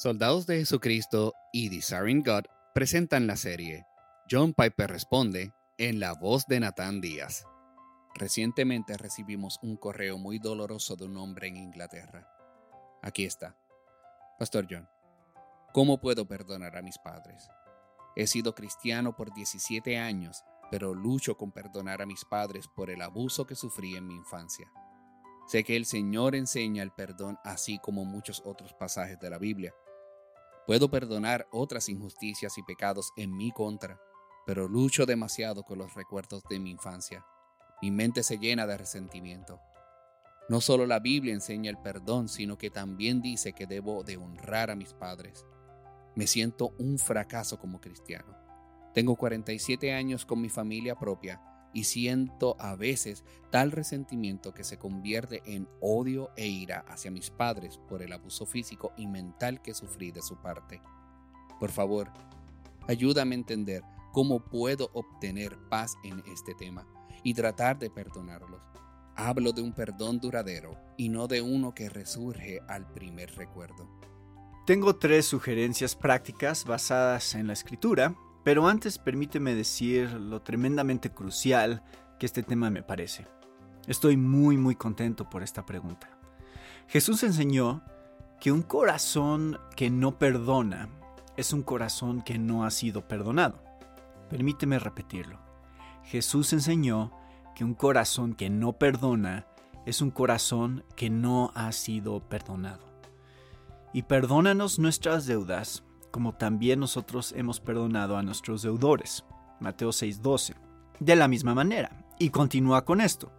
Soldados de Jesucristo y Desiring God presentan la serie John Piper responde en la voz de Nathan Díaz. Recientemente recibimos un correo muy doloroso de un hombre en Inglaterra. Aquí está. Pastor John, ¿cómo puedo perdonar a mis padres? He sido cristiano por 17 años, pero lucho con perdonar a mis padres por el abuso que sufrí en mi infancia. Sé que el Señor enseña el perdón así como muchos otros pasajes de la Biblia, Puedo perdonar otras injusticias y pecados en mi contra, pero lucho demasiado con los recuerdos de mi infancia. Mi mente se llena de resentimiento. No solo la Biblia enseña el perdón, sino que también dice que debo de honrar a mis padres. Me siento un fracaso como cristiano. Tengo 47 años con mi familia propia y siento a veces tal resentimiento que se convierte en odio e ira hacia mis padres por el abuso físico y mental que sufrí de su parte. Por favor, ayúdame a entender cómo puedo obtener paz en este tema y tratar de perdonarlos. Hablo de un perdón duradero y no de uno que resurge al primer recuerdo. Tengo tres sugerencias prácticas basadas en la escritura pero antes permíteme decir lo tremendamente crucial que este tema me parece. Estoy muy muy contento por esta pregunta. Jesús enseñó que un corazón que no perdona es un corazón que no ha sido perdonado. Permíteme repetirlo. Jesús enseñó que un corazón que no perdona es un corazón que no ha sido perdonado. Y perdónanos nuestras deudas como también nosotros hemos perdonado a nuestros deudores. Mateo 6:12. De la misma manera, y continúa con esto.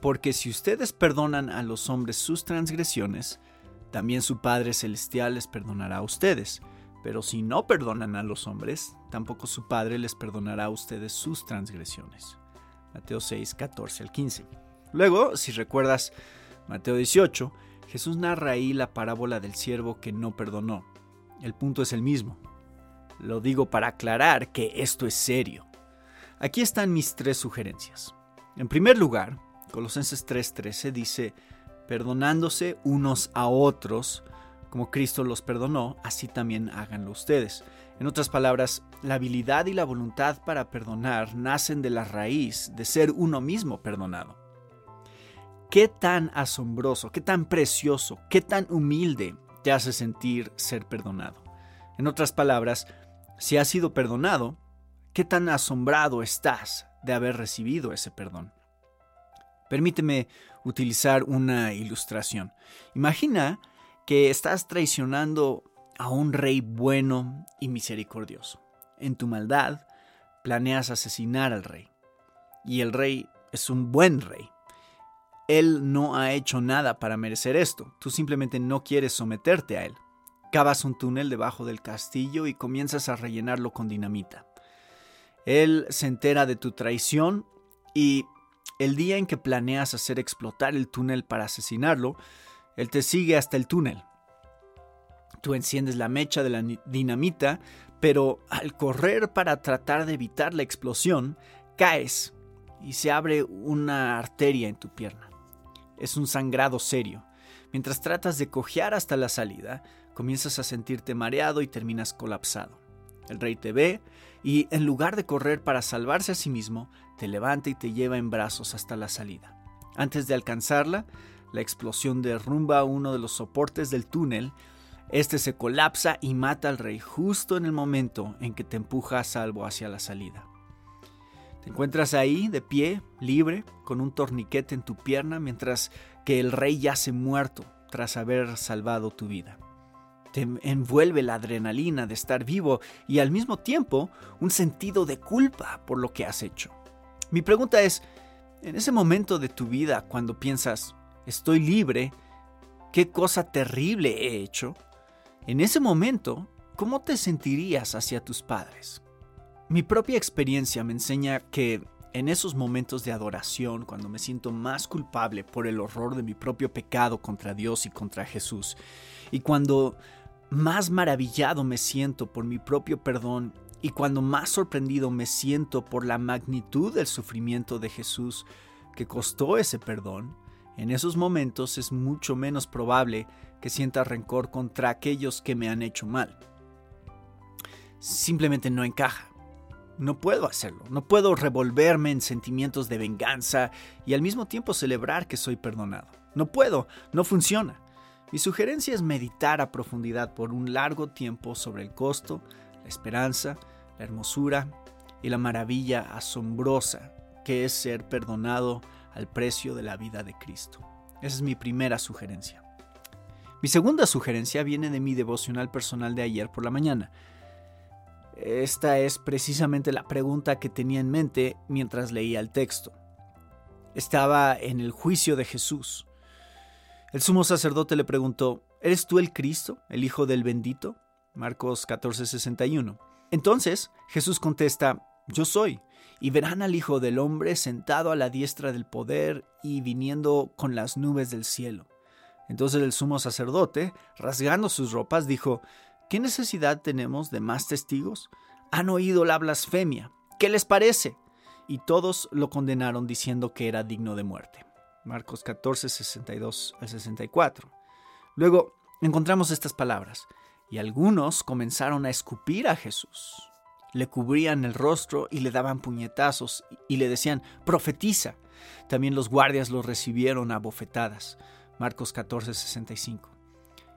Porque si ustedes perdonan a los hombres sus transgresiones, también su Padre Celestial les perdonará a ustedes. Pero si no perdonan a los hombres, tampoco su Padre les perdonará a ustedes sus transgresiones. Mateo 6, 14 al 15. Luego, si recuerdas Mateo 18, Jesús narra ahí la parábola del siervo que no perdonó, el punto es el mismo. Lo digo para aclarar que esto es serio. Aquí están mis tres sugerencias. En primer lugar, Colosenses 3:13 dice, perdonándose unos a otros, como Cristo los perdonó, así también háganlo ustedes. En otras palabras, la habilidad y la voluntad para perdonar nacen de la raíz de ser uno mismo perdonado. Qué tan asombroso, qué tan precioso, qué tan humilde hace sentir ser perdonado. En otras palabras, si has sido perdonado, ¿qué tan asombrado estás de haber recibido ese perdón? Permíteme utilizar una ilustración. Imagina que estás traicionando a un rey bueno y misericordioso. En tu maldad planeas asesinar al rey. Y el rey es un buen rey. Él no ha hecho nada para merecer esto, tú simplemente no quieres someterte a él. Cavas un túnel debajo del castillo y comienzas a rellenarlo con dinamita. Él se entera de tu traición y el día en que planeas hacer explotar el túnel para asesinarlo, él te sigue hasta el túnel. Tú enciendes la mecha de la dinamita, pero al correr para tratar de evitar la explosión, caes y se abre una arteria en tu pierna es un sangrado serio. Mientras tratas de cojear hasta la salida, comienzas a sentirte mareado y terminas colapsado. El rey te ve y, en lugar de correr para salvarse a sí mismo, te levanta y te lleva en brazos hasta la salida. Antes de alcanzarla, la explosión derrumba uno de los soportes del túnel. Este se colapsa y mata al rey justo en el momento en que te empuja a salvo hacia la salida. Te encuentras ahí, de pie, libre, con un torniquete en tu pierna, mientras que el rey yace muerto tras haber salvado tu vida. Te envuelve la adrenalina de estar vivo y al mismo tiempo un sentido de culpa por lo que has hecho. Mi pregunta es, en ese momento de tu vida cuando piensas, estoy libre, qué cosa terrible he hecho, en ese momento, ¿cómo te sentirías hacia tus padres? Mi propia experiencia me enseña que en esos momentos de adoración, cuando me siento más culpable por el horror de mi propio pecado contra Dios y contra Jesús, y cuando más maravillado me siento por mi propio perdón, y cuando más sorprendido me siento por la magnitud del sufrimiento de Jesús que costó ese perdón, En esos momentos es mucho menos probable que sienta rencor contra aquellos que me han hecho mal. Simplemente no encaja. No puedo hacerlo, no puedo revolverme en sentimientos de venganza y al mismo tiempo celebrar que soy perdonado. No puedo, no funciona. Mi sugerencia es meditar a profundidad por un largo tiempo sobre el costo, la esperanza, la hermosura y la maravilla asombrosa que es ser perdonado al precio de la vida de Cristo. Esa es mi primera sugerencia. Mi segunda sugerencia viene de mi devocional personal de ayer por la mañana. Esta es precisamente la pregunta que tenía en mente mientras leía el texto. Estaba en el juicio de Jesús. El sumo sacerdote le preguntó, ¿Eres tú el Cristo, el Hijo del bendito? Marcos 14:61. Entonces Jesús contesta, Yo soy, y verán al Hijo del Hombre sentado a la diestra del poder y viniendo con las nubes del cielo. Entonces el sumo sacerdote, rasgando sus ropas, dijo, ¿Qué necesidad tenemos de más testigos? Han oído la blasfemia. ¿Qué les parece? Y todos lo condenaron diciendo que era digno de muerte. Marcos 14, 62 al 64. Luego encontramos estas palabras. Y algunos comenzaron a escupir a Jesús. Le cubrían el rostro y le daban puñetazos y le decían, profetiza. También los guardias lo recibieron a bofetadas. Marcos 14, 65.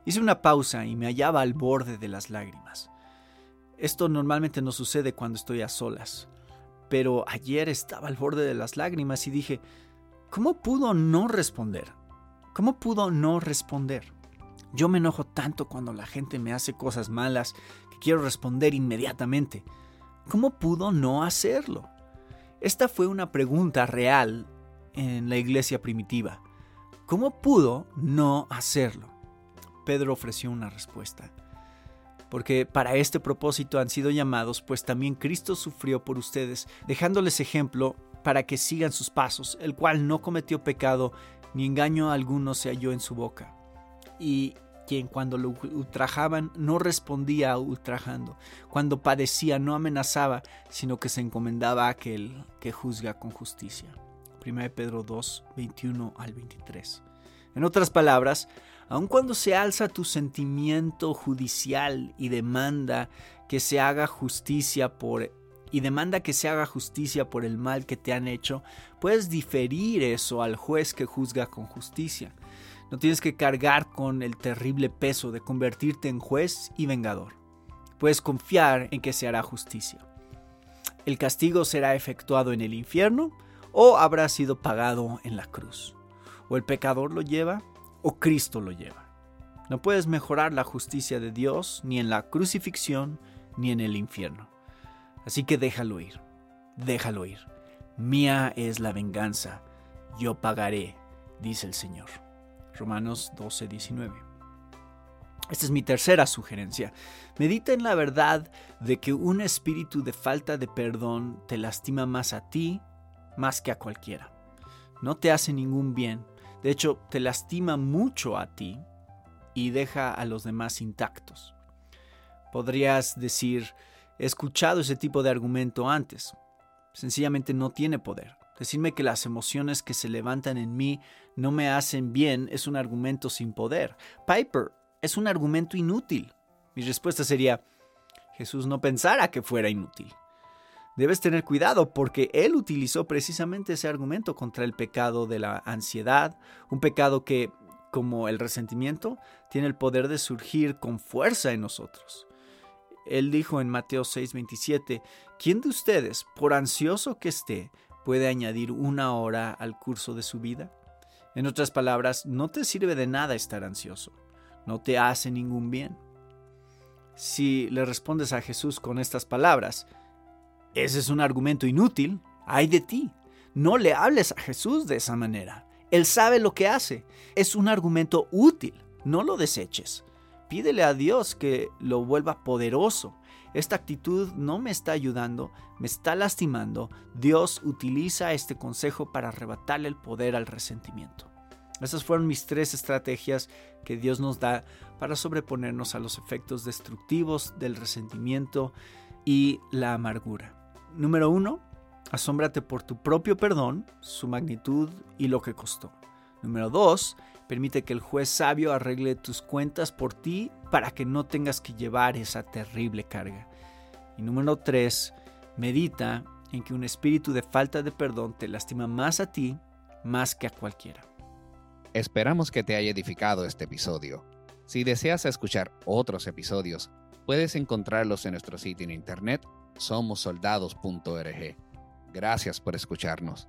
Hice una pausa y me hallaba al borde de las lágrimas. Esto normalmente no sucede cuando estoy a solas, pero ayer estaba al borde de las lágrimas y dije, ¿cómo pudo no responder? ¿Cómo pudo no responder? Yo me enojo tanto cuando la gente me hace cosas malas que quiero responder inmediatamente. ¿Cómo pudo no hacerlo? Esta fue una pregunta real en la iglesia primitiva. ¿Cómo pudo no hacerlo? Pedro ofreció una respuesta. Porque para este propósito han sido llamados, pues también Cristo sufrió por ustedes, dejándoles ejemplo para que sigan sus pasos, el cual no cometió pecado, ni engaño alguno se halló en su boca. Y quien cuando lo ultrajaban no respondía ultrajando, cuando padecía no amenazaba, sino que se encomendaba a aquel que juzga con justicia. 1 Pedro 2, 21 al 23. En otras palabras, aun cuando se alza tu sentimiento judicial y demanda que se haga justicia por y demanda que se haga justicia por el mal que te han hecho, puedes diferir eso al juez que juzga con justicia. No tienes que cargar con el terrible peso de convertirte en juez y vengador. Puedes confiar en que se hará justicia. El castigo será efectuado en el infierno o habrá sido pagado en la cruz. O el pecador lo lleva o Cristo lo lleva. No puedes mejorar la justicia de Dios ni en la crucifixión ni en el infierno. Así que déjalo ir, déjalo ir. Mía es la venganza, yo pagaré, dice el Señor. Romanos 12, 19. Esta es mi tercera sugerencia. Medita en la verdad de que un espíritu de falta de perdón te lastima más a ti más que a cualquiera. No te hace ningún bien. De hecho, te lastima mucho a ti y deja a los demás intactos. Podrías decir, he escuchado ese tipo de argumento antes. Sencillamente no tiene poder. Decirme que las emociones que se levantan en mí no me hacen bien es un argumento sin poder. Piper es un argumento inútil. Mi respuesta sería, Jesús no pensara que fuera inútil. Debes tener cuidado porque Él utilizó precisamente ese argumento contra el pecado de la ansiedad, un pecado que, como el resentimiento, tiene el poder de surgir con fuerza en nosotros. Él dijo en Mateo 6:27, ¿quién de ustedes, por ansioso que esté, puede añadir una hora al curso de su vida? En otras palabras, no te sirve de nada estar ansioso, no te hace ningún bien. Si le respondes a Jesús con estas palabras, ese es un argumento inútil, ay de ti. No le hables a Jesús de esa manera. Él sabe lo que hace. Es un argumento útil, no lo deseches. Pídele a Dios que lo vuelva poderoso esta actitud no me está ayudando, me está lastimando. Dios utiliza este consejo para arrebatarle el poder al resentimiento. Esas fueron mis tres estrategias que Dios nos da para sobreponernos a los efectos destructivos del resentimiento y la amargura. Número uno, asómbrate por tu propio perdón, su magnitud y lo que costó. Número 2. Permite que el juez sabio arregle tus cuentas por ti para que no tengas que llevar esa terrible carga. Y número 3. Medita en que un espíritu de falta de perdón te lastima más a ti más que a cualquiera. Esperamos que te haya edificado este episodio. Si deseas escuchar otros episodios, puedes encontrarlos en nuestro sitio en internet somosoldados.org. Gracias por escucharnos.